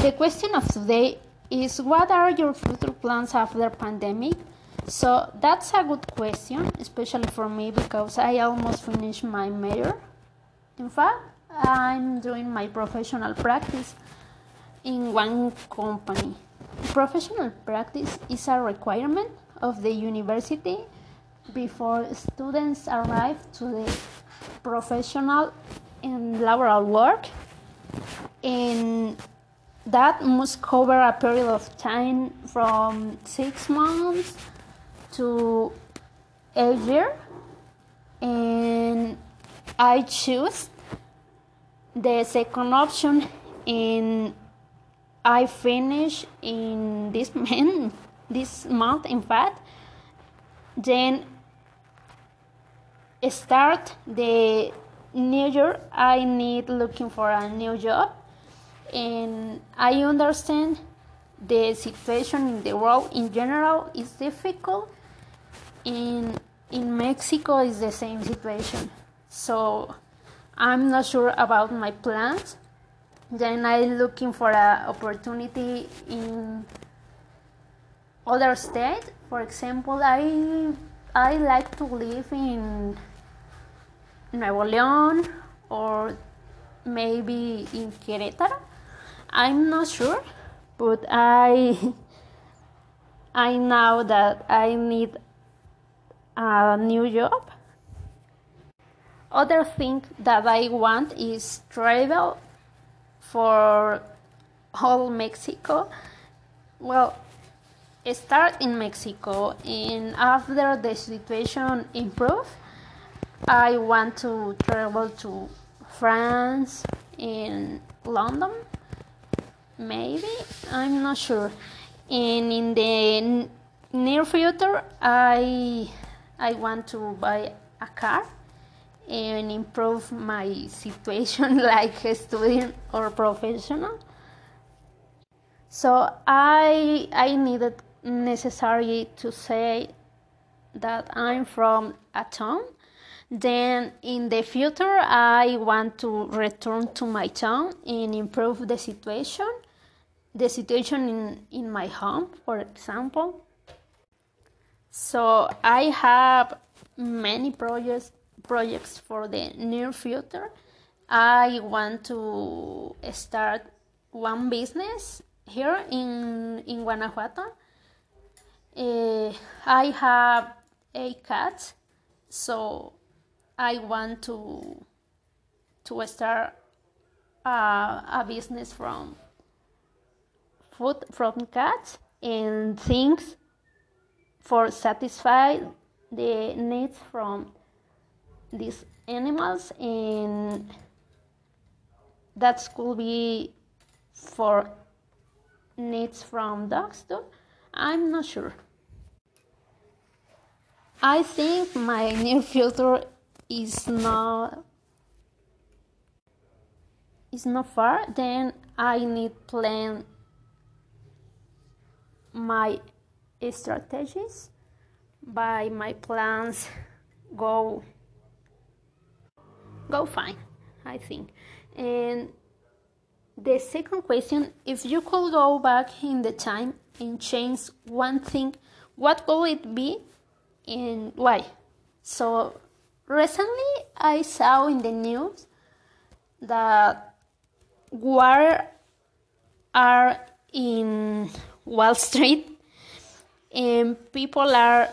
The question of today is what are your future plans after pandemic? So that's a good question, especially for me because I almost finished my major. In fact, I'm doing my professional practice in one company. Professional practice is a requirement of the university before students arrive to the professional and laboral work and that must cover a period of time from six months to a year. And i choose the second option and i finish in this month this month in fact. Then start the new year. I need looking for a new job and I understand the situation in the world in general is difficult. In in Mexico is the same situation. So I'm not sure about my plans. Then I'm looking for an opportunity in other state. For example, I I like to live in Nuevo León or maybe in Querétaro I'm not sure, but I I know that I need a new job. Other thing that I want is travel for whole Mexico. Well, start in Mexico and after the situation improve, I want to travel to France and London maybe. I'm not sure. And in the near future i i want to buy a car and improve my situation like a student or professional. So i i needed necessary to say that i'm from a town. Then in the future i want to return to my town and improve the situation the situation in, in my home, for example. So I have many projects projects for the near future. I want to start one business here in in Guanajuato. Uh, I have eight cats, so I want to to start a, a business from food from cats and things for satisfy the needs from these animals and that could be for needs from dogs too. I'm not sure. I think my near future is not is not far then i need plan my strategies by my plans go go fine i think. And the second question if you could go back in the time and change one thing what would it be and why? So recently i saw in the news that war are in Wall Street, and people are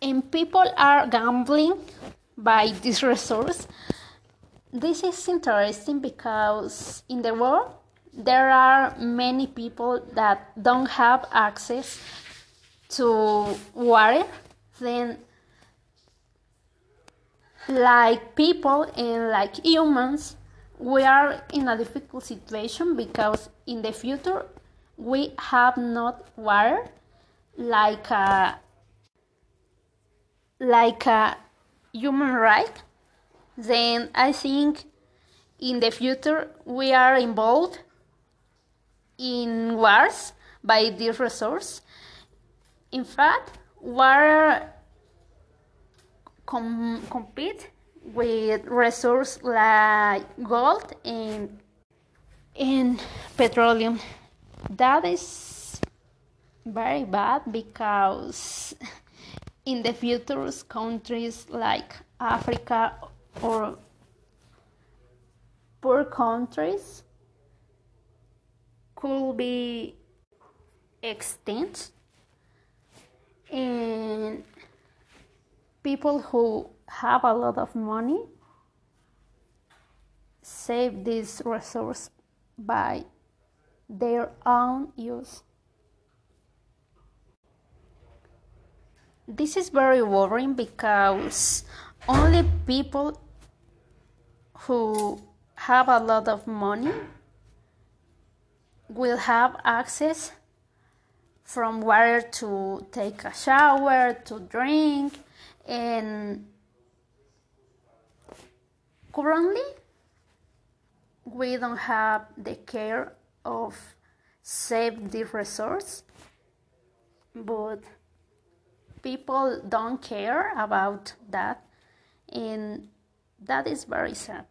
and people are gambling by this resource. This is interesting because in the world there are many people that don't have access to water. Then, like people and like humans, we are in a difficult situation because in the future we have not water like a like a human right then i think in the future we are involved in wars by this resource. In fact water com- compete with resources like gold and, and petroleum. That is very bad because in the future countries like Africa or poor countries could be extinct and people who have a lot of money save this resource by their own use. This is very worrying because only people who have a lot of money will have access from water to take a shower, to drink, and currently we don't have the care of save the resource, but people don't care about that, and that is very sad.